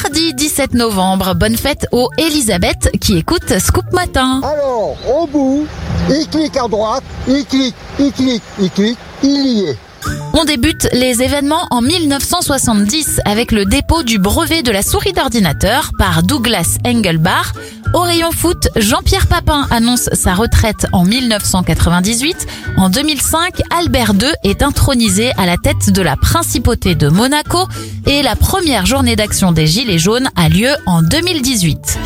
mardi 17 novembre. Bonne fête aux Elisabeth qui écoute Scoop Matin. Alors, au bout, il clique à droite, il clique, il clique, il clique, il y est. On débute les événements en 1970 avec le dépôt du brevet de la souris d'ordinateur par Douglas Engelbart. Au rayon foot, Jean-Pierre Papin annonce sa retraite en 1998. En 2005, Albert II est intronisé à la tête de la principauté de Monaco et la première journée d'action des Gilets jaunes a lieu en 2018.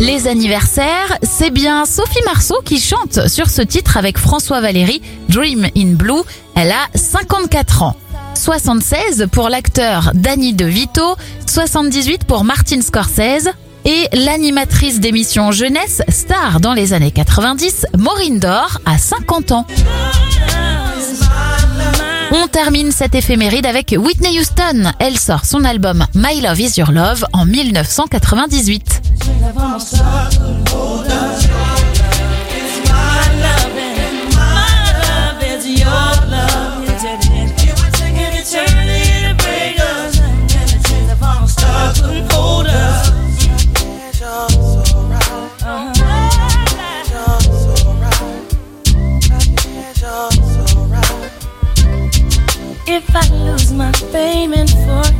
Les anniversaires, c'est bien Sophie Marceau qui chante sur ce titre avec François Valéry, Dream in Blue. Elle a 54 ans. 76 pour l'acteur Danny DeVito, 78 pour Martin Scorsese et l'animatrice d'émission jeunesse star dans les années 90, Maureen Dor, à 50 ans. On termine cette éphéméride avec Whitney Houston. Elle sort son album My Love Is Your Love en 1998. If I lose my fame and fortune